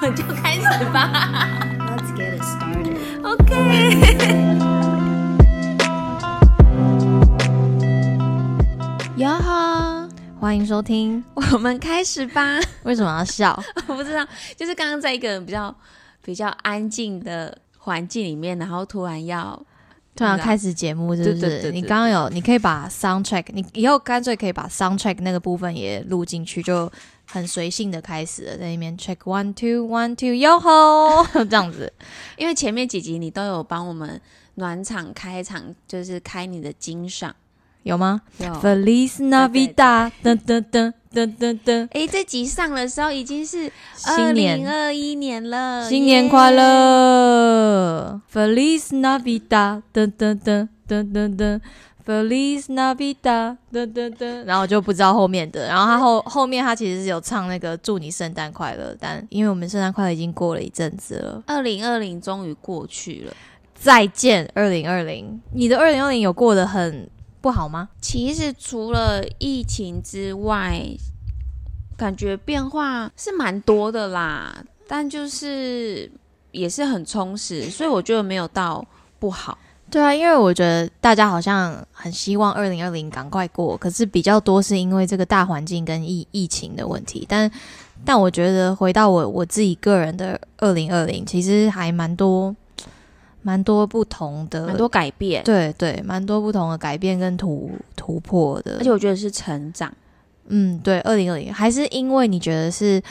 们 就开始吧。Let's get it started. OK。哟呵，欢迎收听。我们开始吧。为什么要笑？我不知道，就是刚刚在一个比较比较安静的环境里面，然后突然要突然开始节目是不是？对对对对你刚刚有，你可以把 soundtrack，你以后干脆可以把 soundtrack 那个部分也录进去，就很随性的开始了，在那边 check one two one two 哟吼 这样子。因为前面几集你都有帮我们暖场开场，就是开你的金赏，有吗有。？Feliz Navidad，噔噔噔噔噔噔，哎，这集上的时候已经是二零二一年了，新年快耶！乐！Feliz Navidad，噔噔噔噔噔噔。Feliz Navidad，噔噔噔，然后我就不知道后面的，然后他后后面他其实是有唱那个祝你圣诞快乐，但因为我们圣诞快乐已经过了一阵子了，二零二零终于过去了。再见二零二零。你的二零二零有过得很不好吗？其实除了疫情之外，感觉变化是蛮多的啦，但就是也是很充实，所以我觉得没有到不好。对啊，因为我觉得大家好像很希望二零二零赶快过，可是比较多是因为这个大环境跟疫疫情的问题。但但我觉得回到我我自己个人的二零二零，其实还蛮多蛮多不同的，很多改变，对对，蛮多不同的改变跟突突破的。而且我觉得是成长。嗯，对，二零二零还是因为你觉得是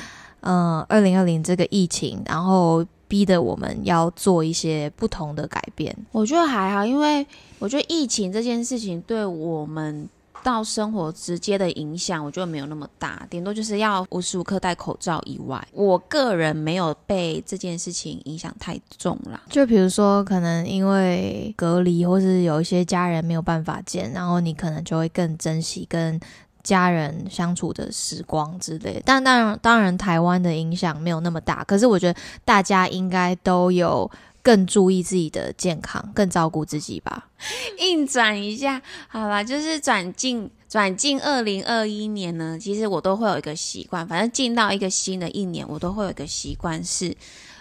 嗯二零二零这个疫情，然后逼得我们要做一些不同的改变。我觉得还好，因为我觉得疫情这件事情对我们到生活直接的影响，我觉得没有那么大，顶多就是要无时无刻戴口罩以外，我个人没有被这件事情影响太重啦。就比如说，可能因为隔离，或是有一些家人没有办法见，然后你可能就会更珍惜跟家人相处的时光之类。但当然，当然台湾的影响没有那么大，可是我觉得大家应该都有更注意自己的健康，更照顾自己吧。硬转一下，好吧，就是转进转进二零二一年呢，其实我都会有一个习惯，反正进到一个新的一年，我都会有一个习惯是。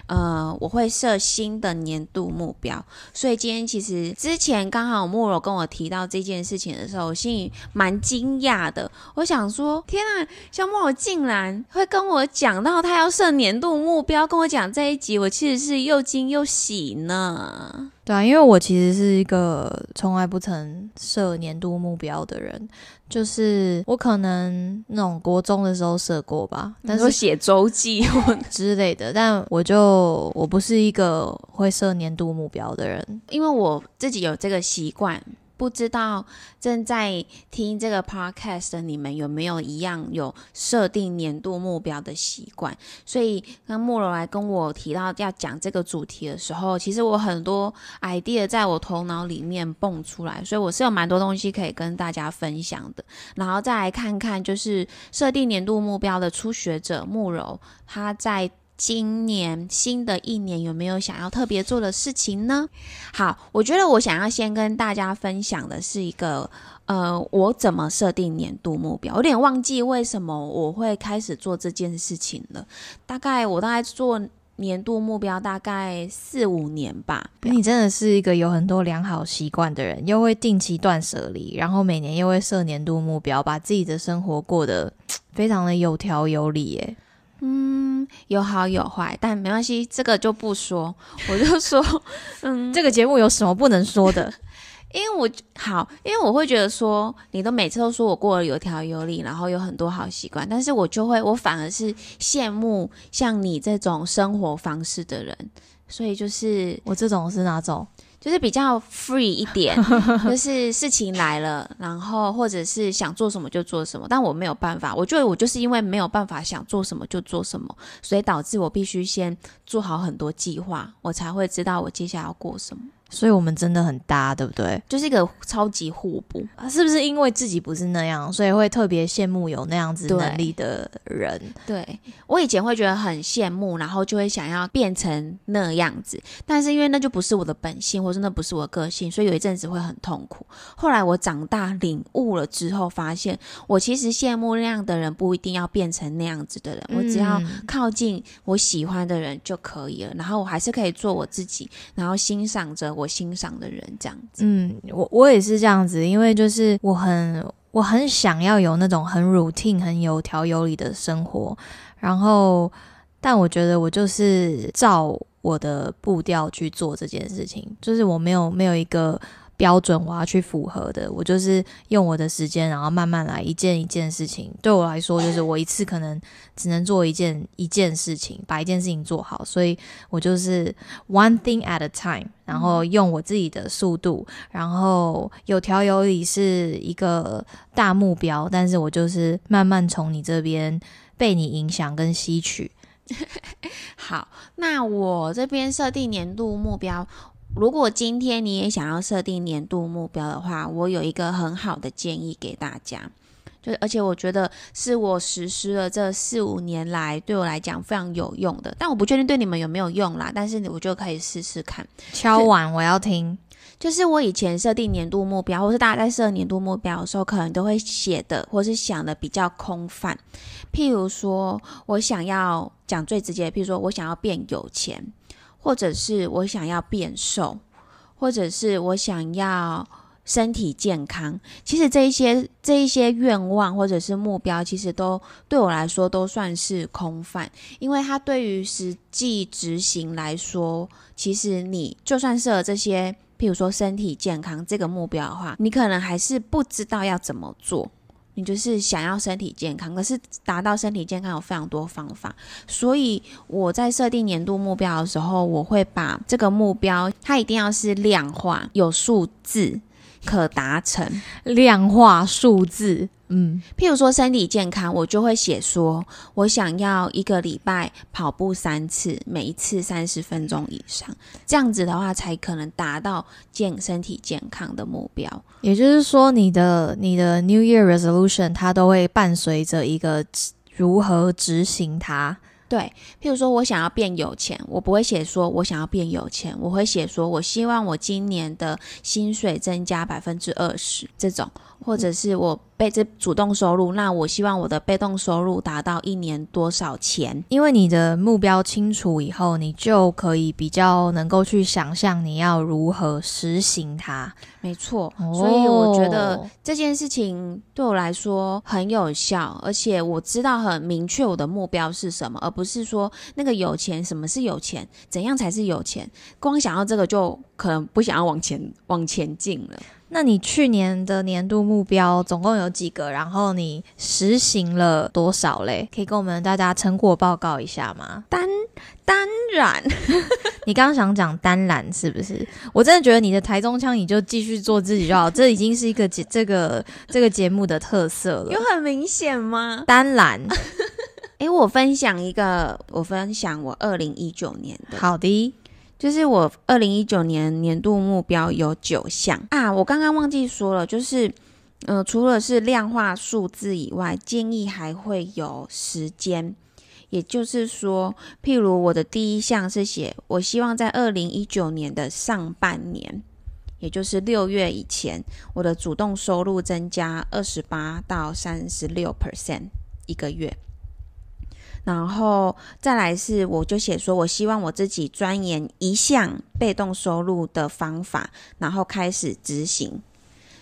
呃，我会设新的年度目标，所以今天其实之前刚好莫柔跟我提到这件事情的时候，我心里蛮惊讶的。我想说，天啊，小莫柔竟然会跟我讲到他要设年度目标，跟我讲这一集，我其实是又惊又喜呢。对啊，因为我其实是一个从来不曾设年度目标的人，就是我可能那种国中的时候设过吧，但是但是写周记，之类的，但我就我不是一个会设年度目标的人。因为我自己有这个习惯，不知道正在听这个 podcast 的你们有没有一样有设定年度目标的习惯？所以刚慕柔来跟我提到要讲这个主题的时候，其实我很多 idea 在我头脑里面蹦出来，所以我是有蛮多东西可以跟大家分享的。然后再来看看，就是设定年度目标的初学者慕柔，他在今年新的一年有没有想要特别做的事情呢？好，我觉得我想要先跟大家分享的是一个，呃，我怎么设定年度目标，有点忘记为什么我会开始做这件事情了。大概我大概做年度目标大概四五年吧。你真的是一个有很多良好习惯的人，又会定期断舍离，然后每年又会设年度目标，把自己的生活过得非常的有条有理。耶，嗯，有好有坏，但没关系，这个就不说。我就说，嗯，这个节目有什么不能说的？因为我好，因为我会觉得说，你都每次都说我过得有条有理，然后有很多好习惯，但是我就会，我反而是羡慕像你这种生活方式的人，所以就是我这种是哪种？就是比较 free 一点，就是事情来了，然后或者是想做什么就做什么，但我没有办法，我觉得我就是因为没有办法想做什么就做什么，所以导致我必须先做好很多计划，我才会知道我接下来要过什么。所以我们真的很搭，对不对？就是一个超级互补。啊是不是因为自己不是那样，所以会特别羡慕有那样子能力的人？对我以前会觉得很羡慕，然后就会想要变成那样子，但是因为那就不是我的本性，或者那不是我的个性，所以有一阵子会很痛苦。后来我长大领悟了之后，发现我其实羡慕那样的人，不一定要变成那样子的人，我只要嗯靠近我喜欢的人就可以了，然后我还是可以做我自己，然后欣赏着我欣赏的人，这样子。嗯，我我也是这样子，因为就是我很我很想要有那种很 routine、很有条有理的生活，然后但我觉得我就是照我的步调去做这件事情，就是我没有没有一个。标准我要去符合的，我就是用我的时间，然后慢慢来，一件一件事情。对我来说，就是我一次可能只能做一件一件事情，把一件事情做好，所以我就是 one thing at a time，然后用我自己的速度，然后有条有理是一个大目标，但是我就是慢慢从你这边被你影响跟吸取。好，那我这边设定年度目标。如果今天你也想要设定年度目标的话，我有一个很好的建议给大家，就是而且我觉得是我实施了这四五年来对我来讲非常有用的，但我不确定对你们有没有用啦，但是我就可以试试看。敲完，我要听。就是我以前设定年度目标，或是大家在设年度目标的时候，可能都会写的或是想的比较空泛。譬如说我想要讲最直接，譬如说我想要变有钱，或者是我想要变瘦，或者是我想要身体健康。其实这一些这一些愿望或者是目标，其实都对我来说都算是空泛，因为它对于实际执行来说，其实你就算设了这些。譬如说身体健康这个目标的话，你可能还是不知道要怎么做。你就是想要身体健康，可是达到身体健康有非常多方法，所以我在设定年度目标的时候，我会把这个目标它一定要是量化、有数字、可达成。量化数字，嗯，譬如说身体健康，我就会写说，我想要一个礼拜跑步三次，每一次三十分钟以上，这样子的话才可能达到健身体健康的目标。也就是说，你的你的 New Year Resolution 它都会伴随着一个如何执行它。对，譬如说我想要变有钱，我不会写说我想要变有钱，我会写说我希望我今年的薪水增加百分之二十这种，或者是我被这主动收入，那我希望我的被动收入达到一年多少钱？因为你的目标清楚以后，你就可以比较能够去想象你要如何实行它。没错，哦所以我觉得这件事情对我来说很有效，而且我知道很明确我的目标是什么，而不是说那个有钱，什么是有钱，怎样才是有钱。光想要这个就可能不想要往前往前进了。那你去年的年度目标总共有几个？然后你实行了多少嘞？可以跟我们大家成果报告一下吗？当然，你刚刚想讲单揽是不是？我真的觉得你的台中腔，你就继续做自己就好，这已经是一个节这个这个节目的特色了。有很明显吗？单揽，诶，我分享一个，我分享我二零一九年的，好的，就是我二零一九年年度目标有九项啊，我刚刚忘记说了，就是呃，除了是量化数字以外，建议还会有时间。也就是说，譬如我的第一项是写，我希望在二零一九年的上半年，也就是六月以前，我的主动收入增加二十八到三十六 percent 一个月。然后再来是，我就写说，我希望我自己钻研一项被动收入的方法，然后开始执行。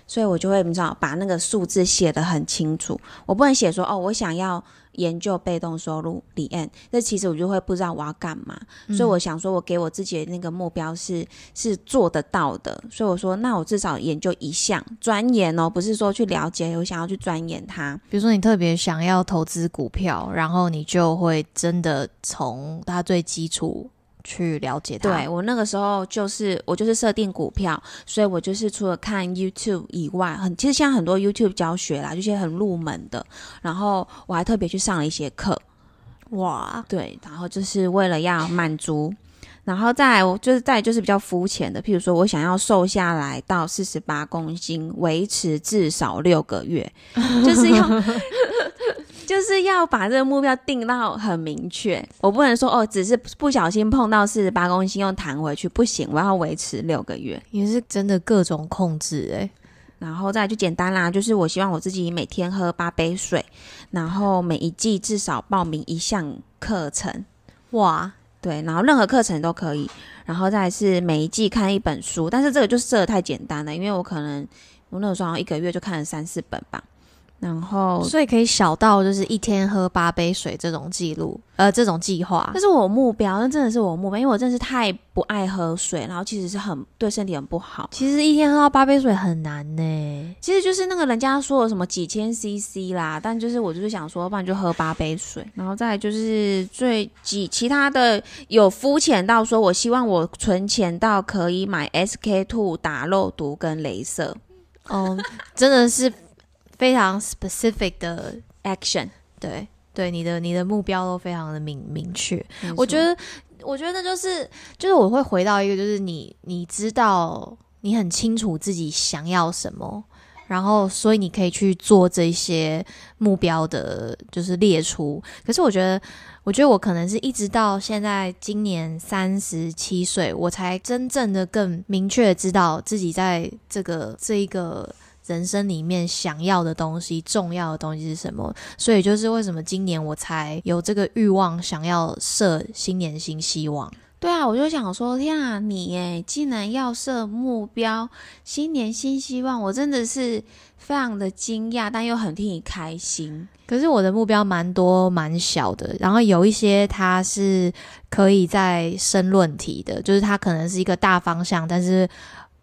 所以我就会你知道把那个数字写得很清楚，我不能写说哦，我想要研究被动收入李岸，这其实我就会不知道我要干嘛。所以我想说，我给我自己的那个目标是是做得到的。所以我说，那我至少研究一项钻研哦，不是说去了解，我想要去钻研它。比如说你特别想要投资股票，然后你就会真的从它最基础去了解它。对我那个时候就是我就是设定股票，所以我就是除了看 YouTube 以外，很其实现在很多 YouTube 教学啦，就些很入门的，然后我还特别去上了一些课，哇，对，然后就是为了要满足然后再就是再来就是比较肤浅的，譬如说我想要瘦下来到四十八公斤，维持至少六个月，就是要 就是要把这个目标定到很明确。我不能说哦，只是不小心碰到四十八公斤又弹回去，不行，我要维持六个月。也是真的各种控制哎、然后再来就简单啦，就是我希望我自己每天喝八杯水，然后每一季至少报名一项课程，哇，对，然后任何课程都可以。然后再来是每一季看一本书，但是这个就设的太简单了，因为我可能我那个时候好像一个月就看了三四本吧。然后所以可以小到就是一天喝八杯水这种记录，呃，这种计划这。是我目标，那真的是我目标，因为我真的是太不爱喝水，然后其实是很对身体很不好。其实一天喝到八杯水很难呢。其实就是那个人家说的什么几千 CC 啦，但就是我就是想说，不然就喝八杯水，然后再来就是最几其他的有肤浅到说，我希望我存钱到可以买 SK two 打肉毒跟镭射哦，真的是非常 specific 的，action。对对，你的你的目标都非常的明明确。我觉得，我觉得就是就是我会回到一个，就是你你知道你很清楚自己想要什么，然后所以你可以去做这些目标的，就是列出。可是我觉得，我觉得我可能是一直到现在今年三十七岁，我才真正的更明确地知道自己在这个这一个。人生里面想要的东西、重要的东西是什么？所以就是为什么今年我才有这个欲望，想要设新年新希望。对啊，我就想说，天啊，你诶，竟然要设目标，新年新希望，我真的是非常的惊讶，但又很替你开心。可是我的目标蛮多蛮小的，然后有一些它是可以在申论题的，就是它可能是一个大方向，但是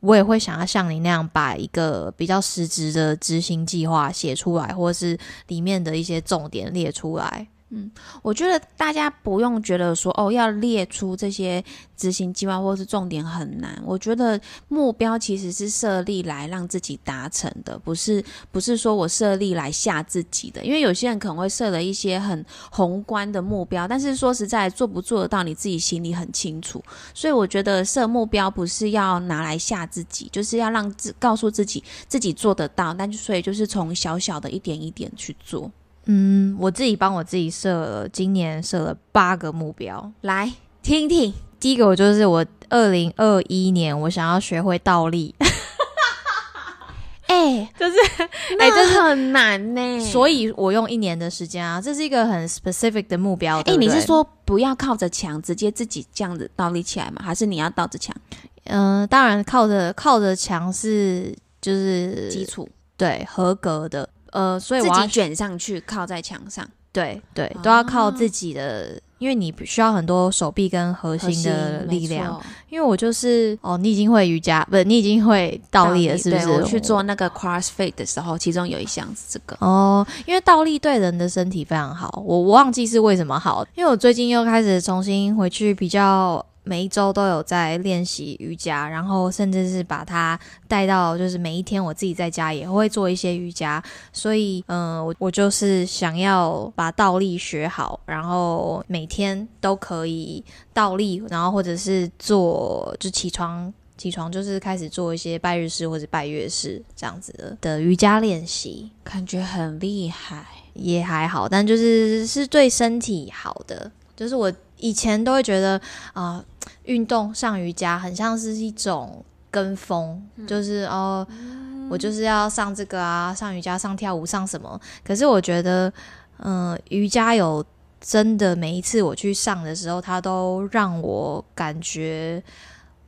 我也会想要像你那样把一个比较实质的执行计划写出来，或是里面的一些重点列出来。我觉得大家不用觉得说哦，要列出这些执行计划或是重点很难。我觉得目标其实是设立来让自己达成的，不是不是说我设立来吓自己的。因为有些人可能会设了一些很宏观的目标，但是说实在做不做得到，你自己心里很清楚。所以我觉得设目标不是要拿来吓自己，就是要让自告诉自己自己做得到。但就所以就是从小小的一点一点去做。嗯，我自己帮我自己设了，今年设了八个目标。来听听。第一个，我就是我二零二一年我想要学会倒立，哎、就是哎、这是很难呢。所以我用一年的时间啊，这是一个很 specific 的目标。哎、你是说不要靠着墙，直接自己这样子倒立起来吗？还是你要倒着墙嗯、当然靠着靠着墙是就是基础，对合格的，呃，所以我要自己卷上去，靠在墙上？对对哦都要靠自己的，因为你需要很多手臂跟核核心的力量。因为我就是哦，你已经会瑜伽，不是你已经会倒立了，是不是？我去做那个 CrossFit 的时候，其中有一项是这个。哦，因为倒立对人的身体非常好，我我忘记是为什么好，因为我最近又开始重新回去比较。每一周都有在练习瑜伽，然后甚至是把它带到，就是每一天我自己在家也会做一些瑜伽，所以，嗯、我我就是想要把倒立学好，然后每天都可以倒立，然后或者是做就起床起床就是开始做一些拜日式或者拜月式这样子的的瑜伽练习。感觉很厉害，也还好，但就是是对身体好的。就是我以前都会觉得啊，运、动上瑜伽很像是一种跟风，就是哦，我就是要上这个啊，上瑜伽、上跳舞、上什么。可是我觉得，嗯、瑜伽有真的每一次我去上的时候，它都让我感觉，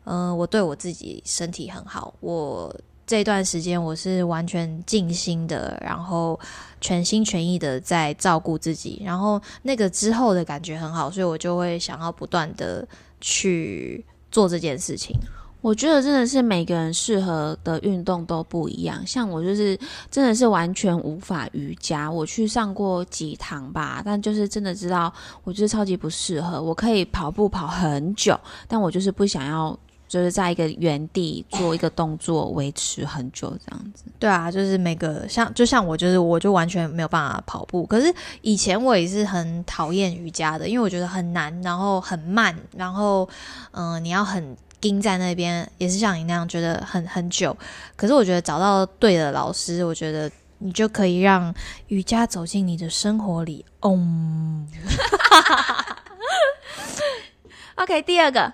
嗯、我对我自己身体很好。我这段时间我是完全静心的，然后全心全意的在照顾自己，然后那个之后的感觉很好，所以我就会想要不断的去做这件事情。我觉得真的是每个人适合的运动都不一样。像我就是真的是完全无法瑜伽，我去上过几堂吧，但就是真的知道我就是超级不适合。我可以跑步跑很久，但我就是不想要。就就是在一个原地做一个动作维持很久这样子。对啊，就是每个像就像我，就是我就完全没有办法跑步。可是以前我也是很讨厌瑜伽的，因为我觉得很难，然后很慢，然后嗯，你要很盯在那边，也是像你那样觉得很很久。可是我觉得找到对的老师，我觉得你就可以让瑜伽走进你的生活里。嗡。OK，第二个，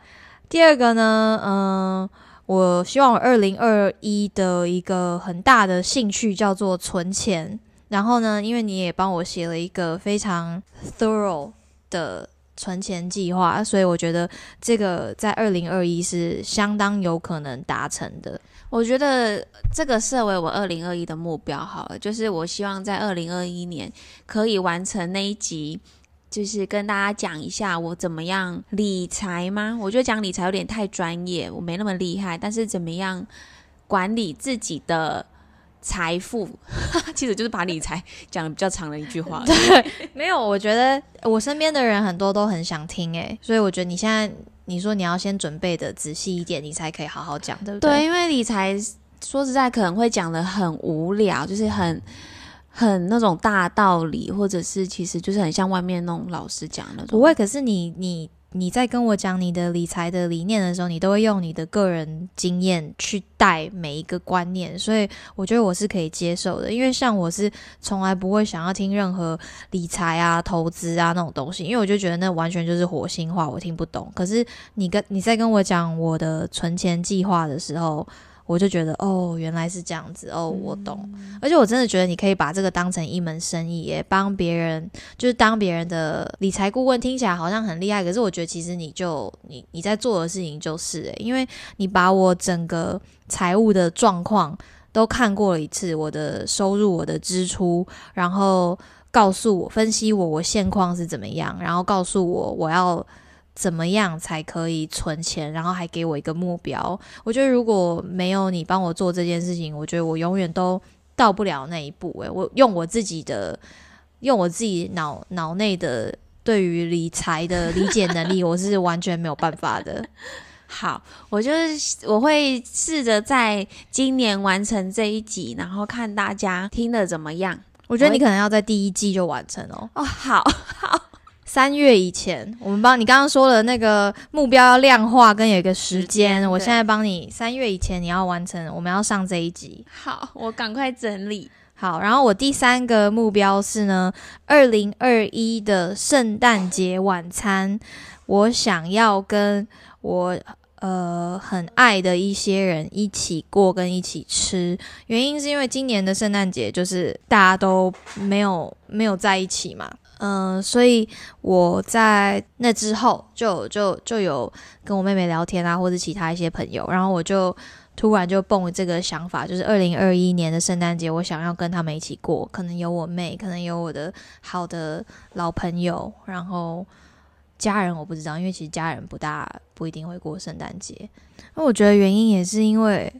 第二个呢，嗯，我希望我二零二一的一个很大的兴趣叫做存钱。然后呢，因为你也帮我写了一个非常 thorough 的存钱计划，所以我觉得这个在二零二一是相当有可能达成的。我觉得这个设为我二零二一的目标好了，就是我希望在二零二一年可以完成那一集。就是跟大家讲一下我怎么样理财吗？我觉得讲理财有点太专业，我没那么厉害。但是怎么样管理自己的财富，其实就是把理财 讲的比较长的一句话。对，没有，我觉得我身边的人很多都很想听诶，所以我觉得你现在你说你要先准备的仔细一点，你才可以好好讲，对不对？对，因为理财说实在可能会讲的很无聊，就是很。很那种大道理，或者是其实就是很像外面那种老师讲的。不会，可是你你你在跟我讲你的理财的理念的时候，你都会用你的个人经验去带每一个观念，所以我觉得我是可以接受的。因为像我是从来不会想要听任何理财啊、投资啊那种东西，因为我就觉得那完全就是火星话，我听不懂。可是你跟你在跟我讲我的存钱计划的时候，我就觉得哦，原来是这样子哦，我懂。而且我真的觉得你可以把这个当成一门生意，也帮别人，就是当别人的理财顾问，听起来好像很厉害。可是我觉得其实你就你你在做的事情就是，诶，因为你把我整个财务的状况都看过了一次，我的收入、我的支出，然后告诉我分析我我现况是怎么样，然后告诉我我要。怎么样才可以存钱？然后还给我一个目标。我觉得如果没有你帮我做这件事情，我觉得我永远都到不了那一步。诶，我用我自己的，用我自己脑脑内的对于理财的理解能力，我是完全没有办法的。好，我就是我会试着在今年完成这一集，然后看大家听的怎么样。我觉得你可能要在第一季就完成哦。哦，好 好。三月以前，我们帮你刚刚说的那个目标要量化，跟有一个时间。我现在帮你三月以前你要完成，我们要上这一集。好，我赶快整理好。然后我第三个目标是呢，二零二一的圣诞节晚餐，我想要跟我呃很爱的一些人一起过，跟一起吃。原因是因为今年的圣诞节就是大家都没有没有在一起嘛。嗯，所以我在那之后就就就有跟我妹妹聊天啊，或者其他一些朋友，然后我就突然就蹦这个想法，就是二零二一年的圣诞节，我想要跟他们一起过，可能有我妹，可能有我的好的老朋友，然后家人我不知道，因为其实家人不大不一定会过圣诞节。那我觉得原因也是因为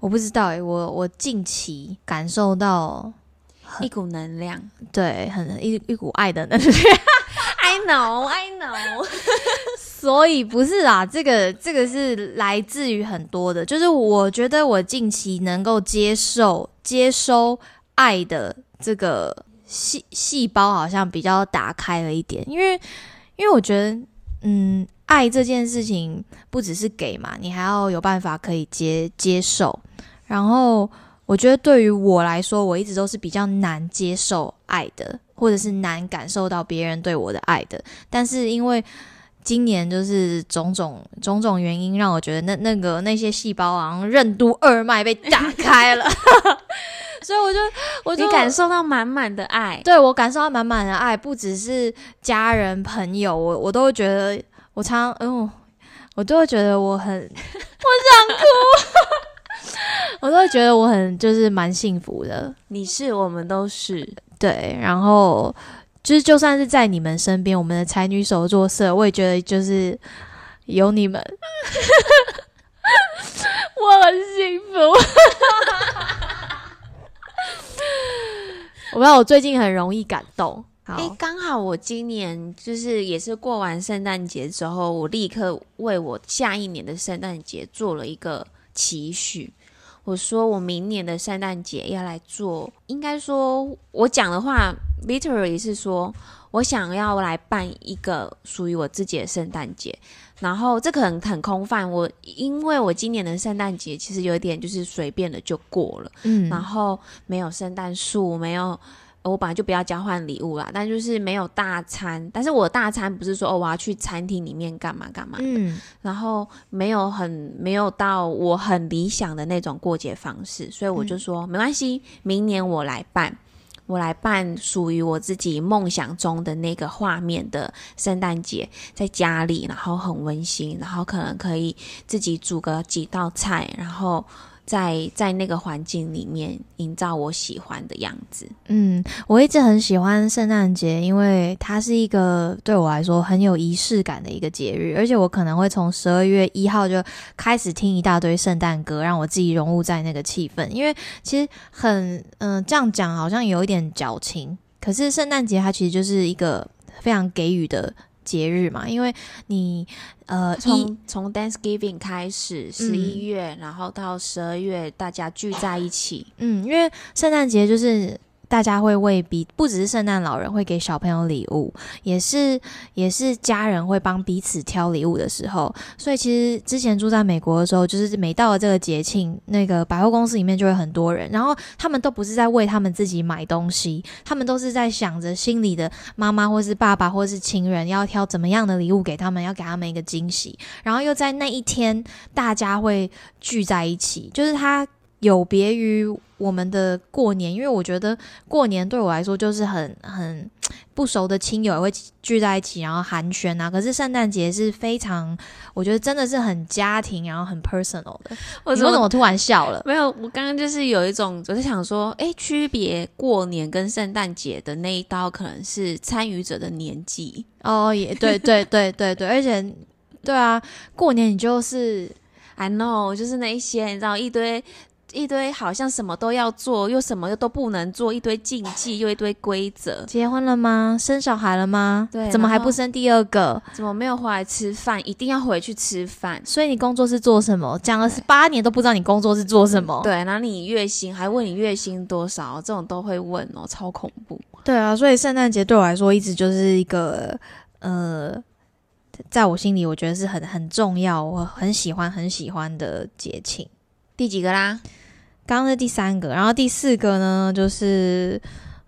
我不知道诶，我我近期感受到。一股能量，对，很一一股爱的能量。I know, I know。所以不是啊，这个这个是来自于很多的，就是我觉得我近期能够接受接收爱的这个细细胞好像比较打开了一点，因为因为我觉得，嗯，爱这件事情不只是给嘛，你还要有办法可以接接受，然后。我觉得对于我来说，我一直都是比较难接受爱的，或者是难感受到别人对我的爱的。但是因为今年就是种种种种原因，让我觉得那那个那些细胞好像任督二脉被打 开了，所以我就我就感受到满满的爱。对我感受到满满的爱，不只是家人朋友，我我都会觉得我常嗯，我都会觉得我很 我想哭。我都会觉得我很就是蛮幸福的，你是我们都是。对，然后就是就算是在你们身边，我们的才女手作社，我也觉得就是有你们，我很幸福。我不知道我最近很容易感动，好，哎，刚好我今年就是也是过完圣诞节之后，我立刻为我下一年的圣诞节做了一个期许。我说我明年的圣诞节要来做，应该说我讲的话，literally 是说我想要来办一个属于我自己的圣诞节。然后这可能很空泛，我因为我今年的圣诞节其实有点就是随便的就过了，嗯，然后没有圣诞树，没有。我本来就不要交换礼物啦，但就是没有大餐。但是我大餐不是说哦，我要去餐厅里面干嘛干嘛的，然后没有很没有到我很理想的那种过节方式，所以我就说没关系，明年我来办，我来办属于我自己梦想中的那个画面的圣诞节，在家里，然后很温馨，然后可能可以自己煮个几道菜，然后。在在那个环境里面营造我喜欢的样子。嗯，我一直很喜欢圣诞节，因为它是一个对我来说很有仪式感的一个节日，而且我可能会从十二月一号就开始听一大堆圣诞歌，让我自己融入在那个气氛。因为其实很嗯，这样讲好像有一点矫情，可是圣诞节它其实就是一个非常给予的。节日嘛，因为你呃，从从 Thanksgiving 开始，十一月，然后到十二月，大家聚在一起，嗯，因为圣诞节就是。大家会为彼不只是圣诞老人会给小朋友礼物，也是也是家人会帮彼此挑礼物的时候。所以其实之前住在美国的时候，就是每到了这个节庆，那个百货公司里面就会很多人，然后他们都不是在为他们自己买东西，他们都是在想着心里的妈妈或是爸爸或是亲人要挑怎么样的礼物给他们，要给他们一个惊喜。然后又在那一天，大家会聚在一起，就是他。有别于我们的过年，因为我觉得过年对我来说就是很很不熟的亲友也会聚在一起，然后寒暄啊。可是圣诞节是非常，我觉得真的是很家庭，然后很 personal 的。我怎么突然笑了？没有，我刚刚就是有一种，我是想说，哎，区别过年跟圣诞节的那一刀，可能是参与者的年纪。哦，也对对对对对，而且对啊，过年你就是 I know，就是那一些，你知道一堆。一堆好像什么都要做，又什么又都不能做，一堆禁忌又一堆规则。结婚了吗？生小孩了吗？对，怎么还不生第二个？怎么没有回来吃饭？一定要回去吃饭。所以你工作是做什么？讲了十八年都不知道你工作是做什么。对，然后你月薪还问你月薪多少？这种都会问哦，超恐怖。对啊，所以圣诞节对我来说一直就是一个呃，在我心里我觉得是很很重要，我很喜欢很喜欢的节庆。第几个啦？刚刚是第三个，然后第四个呢，就是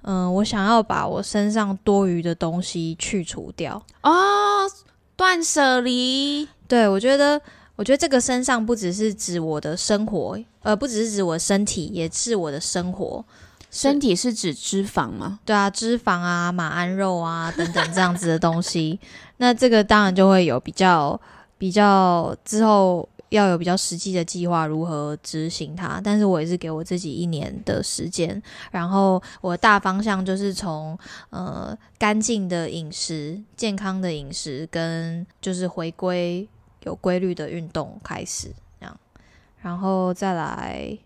嗯，我想要把我身上多余的东西去除掉哦，断舍离。对我觉得，我觉得这个身上不只是指我的生活，呃，不只是指我身体，也是我的生活。身体是指脂肪吗？对啊，脂肪啊，马鞍肉啊等等这样子的东西。那这个当然就会有比较比较之后。要有比较实际的计划，如何执行它？但是我也是给我自己一年的时间，然后我的大方向就是从呃干净的饮食、健康的饮食跟就是回归有规律的运动开始，这样，然后再来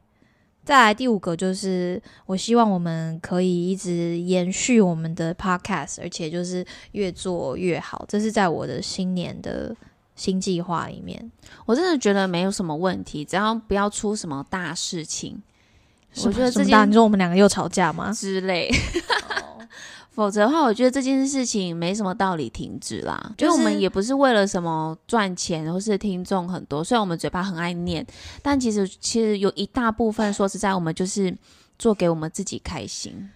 再来第五个就是我希望我们可以一直延续我们的 podcast，而且就是越做越好，这是在我的新年的。新计划里面，我真的觉得没有什么问题，只要不要出什么大事情。我觉得这件，你说我们两个又吵架吗？之类，否则的话，我觉得这件事情没什么道理停止啦。就是我们也不是为了什么赚钱，或是听众很多。虽然我们嘴巴很爱念，但其实其实有一大部分，说实在，我们就是做给我们自己开心。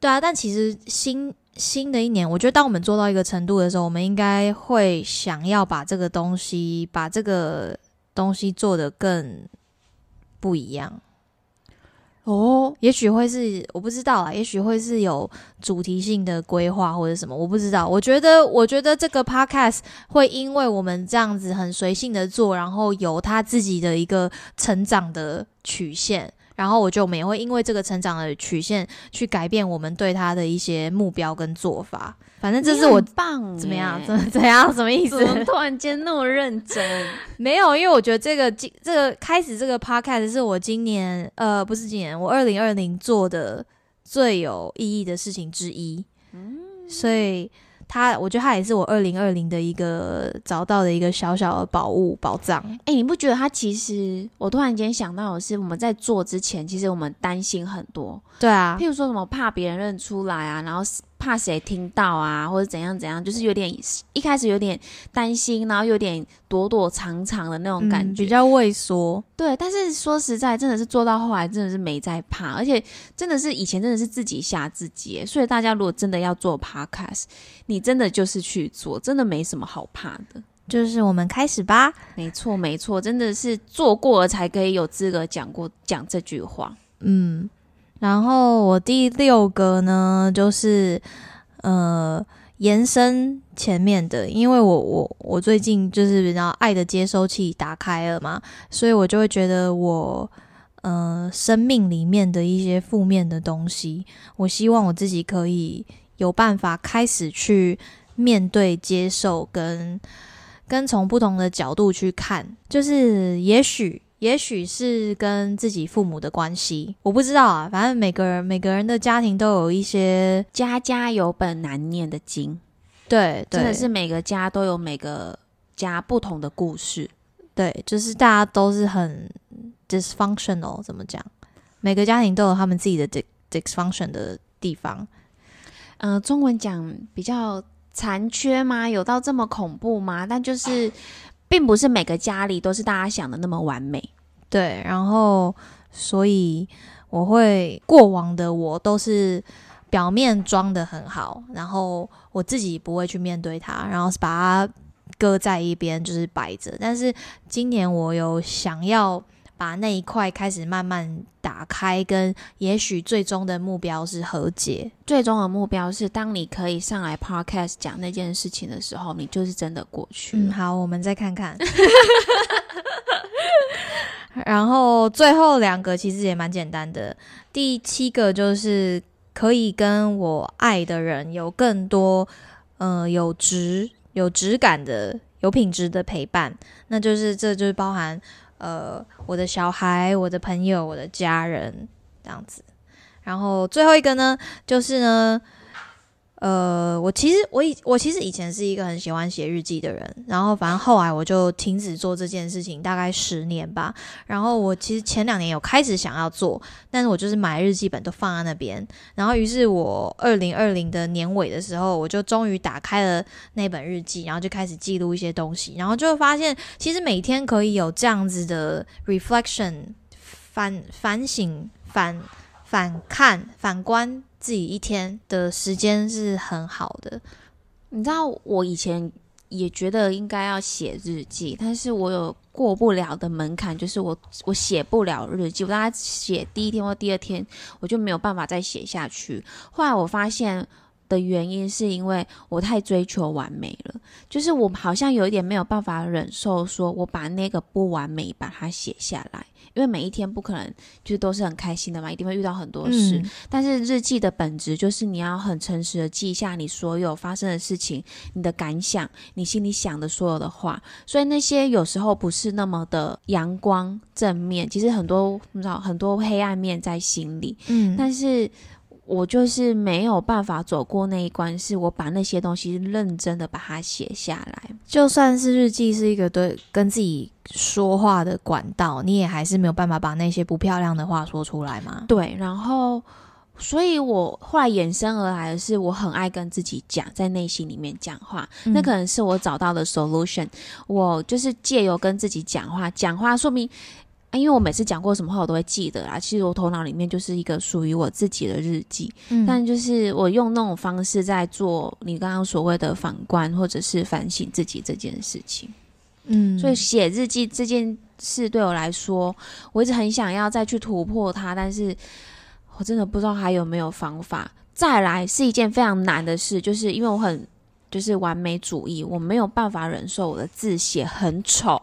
对啊，但其实新。新的一年，我觉得当我们做到一个程度的时候，我们应该会想要把这个东西，把这个东西做得更不一样。哦，也许会是我不知道啊，也许会是有主题性的规划或者什么，我不知道。我觉得，我觉得这个 podcast 会因为我们这样子很随性的做，然后有他自己的一个成长的曲线。然后我就我们也会因为这个成长的曲线去改变我们对他的一些目标跟做法。反正这是我棒怎么样？怎怎样？什么意 思？突然间那么认真？没有，因为我觉得这个今这个开始这个 podcast 是我今年呃不是今年我二零二零做的最有意义的事情之一。嗯，所以他，我觉得他也是我二零二零的一个找到的一个小小的宝物宝藏。哎、你不觉得他其实？我突然间想到的是，我们在做之前，其实我们担心很多，对啊，譬如说什么怕别人认出来啊，然后怕谁听到啊，或者怎样怎样，就是有点一开始有点担心，然后有点躲躲藏藏的那种感觉。嗯比较畏缩。对，但是说实在，真的是做到后来，真的是没在怕，而且真的是以前真的是自己吓自己。所以大家如果真的要做 podcast，你真的就是去做，真的没什么好怕的。就是我们开始吧。没错，没错，真的是做过了才可以有资格讲过讲这句话。嗯，然后我第六个呢，就是呃延伸前面的，因为我我我最近就是比较爱的接收器打开了嘛，所以我就会觉得我呃生命里面的一些负面的东西，我希望我自己可以有办法开始去面对、接受跟跟从不同的角度去看，就是也许。也许是跟自己父母的关系，我不知道啊。反正每个人每个人的家庭都有一些家家有本难念的经，对，对真的是每个家都有每个家不同的故事。对，就是大家都是很 dysfunctional，怎么讲？每个家庭都有他们自己的 dis dysfunction 的地方。嗯、中文讲比较残缺吗？有到这么恐怖吗？但就是，并不是每个家里都是大家想的那么完美。对，然后所以我会过往的我都是表面装的很好，然后我自己不会去面对它，然后把它搁在一边，就是摆着。但是今年我有想要把那一块开始慢慢打开，跟也许最终的目标是和解。最终的目标是，当你可以上来 podcast 讲那件事情的时候，你就是真的过去嗯，好，我们再看看。然后最后两个其实也蛮简单的，第七个就是可以跟我爱的人有更多呃有质有质感的有品质的陪伴，那就是这就是包含呃我的小孩、我的朋友、我的家人这样子。然后最后一个呢，就是呢，呃，我其实我以我其实以前是一个很喜欢写日记的人，然后反正后来我就停止做这件事情，大概十年吧。然后我其实前两年有开始想要做，但是我就是买日记本都放在那边。然后于是我二零二零的年尾的时候，我就终于打开了那本日记，然后就开始记录一些东西，然后就会发现其实每天可以有这样子的 reflection 反反省反。反看、反观自己一天的时间是很好的。你知道，我以前也觉得应该要写日记，但是我有过不了的门槛，就是我我写不了日记。我大概写第一天或第二天，我就没有办法再写下去。后来我发现。的原因是因为我太追求完美了，就是我好像有一点没有办法忍受，说我把那个不完美把它写下来，因为每一天不可能就是都是很开心的嘛，一定会遇到很多事。嗯但是日记的本质就是你要很诚实的记下你所有发生的事情、你的感想、你心里想的所有的话。所以那些有时候不是那么的阳光正面，其实很多你知道很多黑暗面在心里。嗯，但是我就是没有办法走过那一关，是我把那些东西认真的把它写下来。就算是日记是一个对跟自己说话的管道，你也还是没有办法把那些不漂亮的话说出来嘛？对，然后，所以我后来衍生而来的是，我很爱跟自己讲，在内心里面讲话，那可能是我找到的 solution。我就是借由跟自己讲话，讲话说明。啊因为我每次讲过什么话，我都会记得啦。其实我头脑里面就是一个属于我自己的日记，嗯但就是我用那种方式在做你刚刚所谓的反观或者是反省自己这件事情。嗯，所以写日记这件事对我来说，我一直很想要再去突破它，但是我真的不知道还有没有方法。再来是一件非常难的事，就是因为我很就是完美主义，我没有办法忍受我的字写很丑，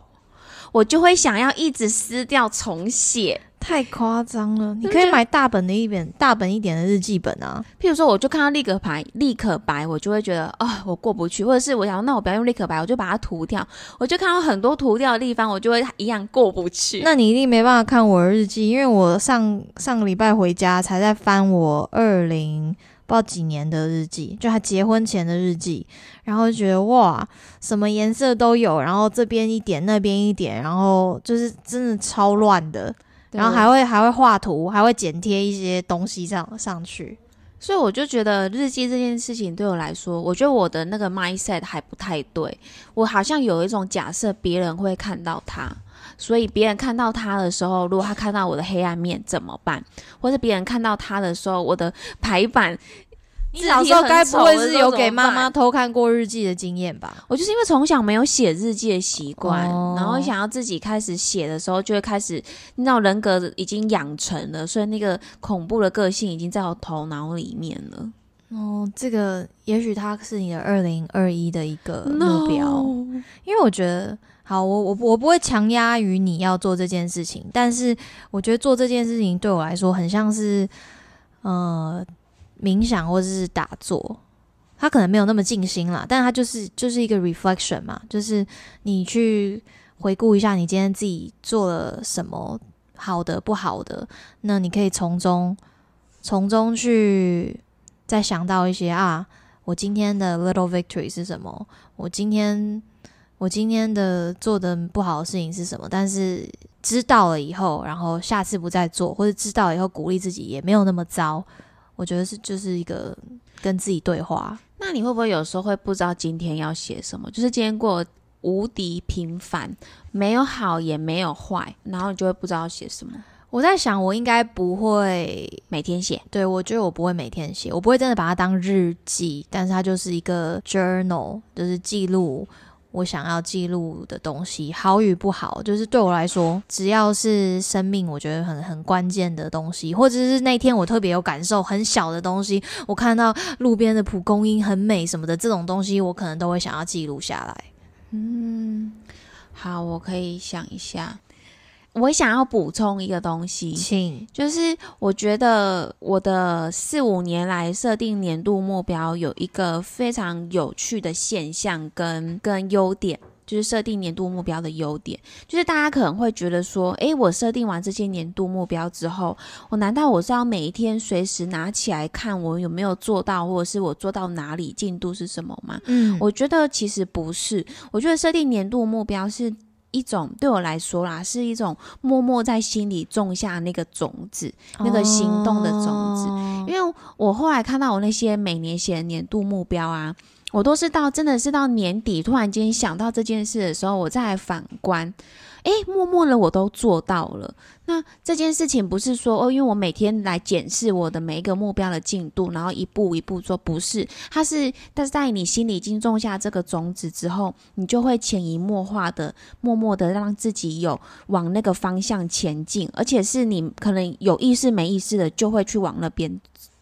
我就会想要一直撕掉重写。太夸张了。你可以买大本的一本大本一点的日记本啊。譬如说，我就看到立可白，立可白，我就会觉得啊、我过不去，或者是我想，那我不要用立可白，我就把它涂掉。我就看到很多涂掉的地方，我就会一样过不去。那你一定没办法看我的日记，因为我上上个礼拜回家才在翻我二零不知道几年的日记，就他结婚前的日记，然后就觉得哇，什么颜色都有，然后这边一点，那边一点，然后就是真的超乱的，然后还会还会画图，还会剪贴一些东西上上去。所以我就觉得日记这件事情对我来说，我觉得我的那个 mindset 还不太对。我好像有一种假设，别人会看到它，所以别人看到他的时候，如果他看到我的黑暗面怎么办？或者别人看到他的时候，我的排版。你小时候该不会是有给妈妈偷看过日记的经验吧？我就是因为从小没有写日记的习惯，然后想要自己开始写的时候，就会开始那种人格已经养成了，所以那个恐怖的个性已经在我头脑里面了。哦，这个也许它是你的二零二一的一个目标，因为我觉得，好，我我我不会强压于你要做这件事情，但是我觉得做这件事情对我来说很像是，呃。冥想或者是打坐，他可能没有那么静心啦，但他就是就是一个 reflection 嘛，就是你去回顾一下你今天自己做了什么好的不好的，那你可以从中从中去再想到一些啊，我今天的 little victory 是什么？我今天我今天的做的不好的事情是什么？但是知道了以后，然后下次不再做，或者知道以后鼓励自己也没有那么糟。我觉得是就是一个跟自己对话。那你会不会有时候会不知道今天要写什么？就是今天过无敌平凡，没有好也没有坏，然后你就会不知道写什么。我在想，我应该不会每天写。对，我觉得我不会每天写，我不会真的把它当日记，但是它就是一个 journal，就是记录。我想要记录的东西，好与不好，就是对我来说，只要是生命，我觉得很很关键的东西，或者是那天我特别有感受，很小的东西，我看到路边的蒲公英很美什么的，这种东西，我可能都会想要记录下来。嗯，好，我可以想一下。我想要补充一个东西，请就是我觉得我的四五年来设定年度目标有一个非常有趣的现象跟跟优点，就是设定年度目标的优点，就是大家可能会觉得说，诶，我设定完这些年度目标之后，我难道我是要每一天随时拿起来看我有没有做到，或者是我做到哪里进度是什么吗？嗯，我觉得其实不是，我觉得设定年度目标是。一种对我来说啦，是一种默默在心里种下那个种子，那个行动的种子。因为我后来看到我那些每年写的年度目标啊，我都是到真的是到年底突然间想到这件事的时候，我再来反观。诶，默默的我都做到了。那这件事情不是说哦，因为我每天来检视我的每一个目标的进度，然后一步一步做，不是。它是，但是在你心里已经种下这个种子之后，你就会潜移默化的、默默的让自己有往那个方向前进，而且是你可能有意识没意识的就会去往那边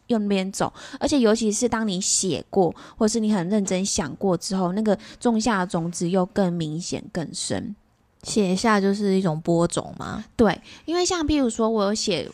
用边走。而且尤其是当你写过，或是你很认真想过之后，那个种下的种子又更明显、更深。写下就是一种播种吗？对，因为像譬如说，我有写，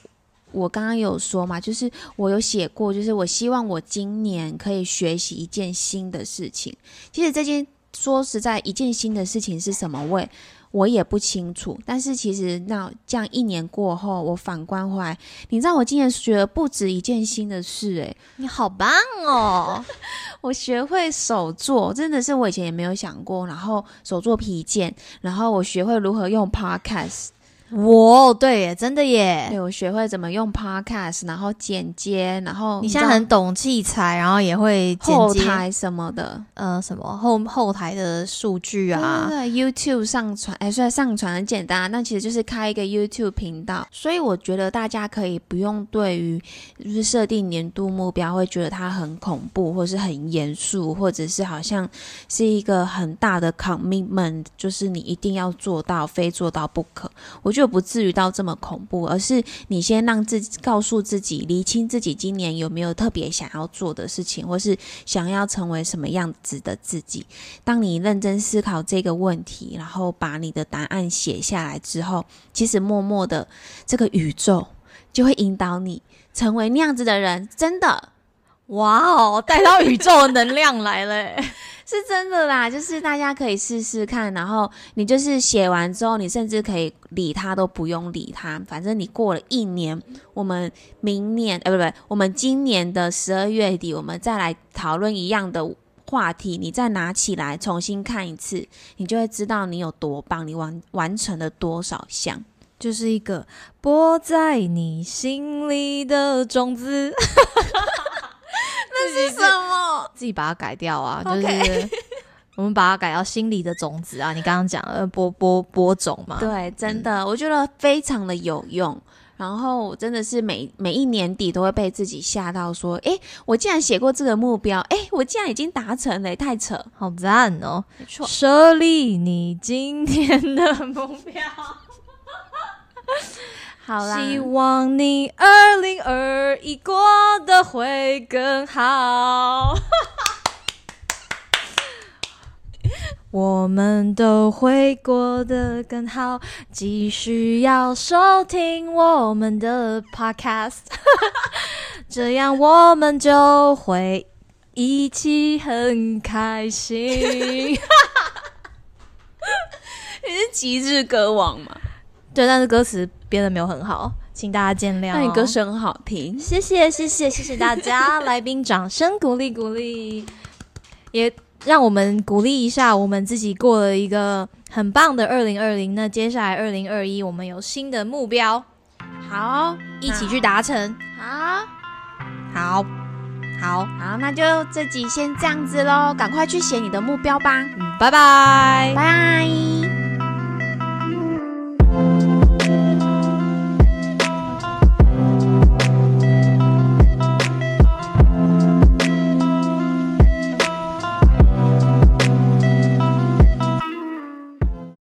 我刚刚有说嘛，就是我有写过，就是我希望我今年可以学习一件新的事情。其实这件说实在，一件新的事情是什么？我我也不清楚。但是其实那这样一年过后，我反观回来，你知道我今年学了不止一件新的事，诶，你好棒哦！我学会手做，真的是我以前也没有想过。然后手做皮件，然后我学会如何用 Podcast。哇，对耶，真的耶！对我学会怎么用 Podcast，然后剪接，然后你现在很懂器材，然后也会后台什么的，呃，什么后后台的数据啊，对，YouTube 上传，哎，虽然上传很简单，但其实就是开一个 YouTube 频道。所以我觉得大家可以不用对于就是设定年度目标会觉得它很恐怖，或是很严肃，或者是好像是一个很大的 commitment，就是你一定要做到，非做到不可。我。就不至于到这么恐怖，而是你先让自己告诉自己，厘清自己今年有没有特别想要做的事情，或是想要成为什么样子的自己。当你认真思考这个问题，然后把你的答案写下来之后，其实默默的这个宇宙就会引导你成为那样子的人。真的，哇哦，带到宇宙能量来了。是真的啦，就是大家可以试试看，然后你就是写完之后，你甚至可以理他都不用理他，反正你过了一年，我们明年，呃，不不，我们今年的十二月底，我们再来讨论一样的话题，你再拿起来重新看一次，你就会知道你有多棒，你完完成了多少项。就是一个播在你心里的种子，那是什么？自己把它改掉啊！就是 我们把它改到心里的种子啊！你刚刚讲呃播播播种嘛，对，真的，我觉得非常的有用。然后真的是每每一年底都会被自己吓到，说：“诶，我竟然写过这个目标，诶，我竟然已经达成了，太扯！”好赞哦！没错，设立你今天的目标，好啦，希望你二零二一过得会更好。我们都会过得更好，继续要收听我们的 podcast，这样我们就会一起很开心。你是极致歌王嘛？对，但是歌词编的没有很好，请大家见谅、哦。那你歌声很好听，谢谢谢谢谢谢大家，来宾掌声鼓励鼓励，也让我们鼓励一下我们自己过了一个很棒的二零二零。那接下来二零二一，我们有新的目标，好，一起去达成。好，好，好，好，那就这集先这样子喽，赶快去写你的目标吧，嗯，拜拜。拜。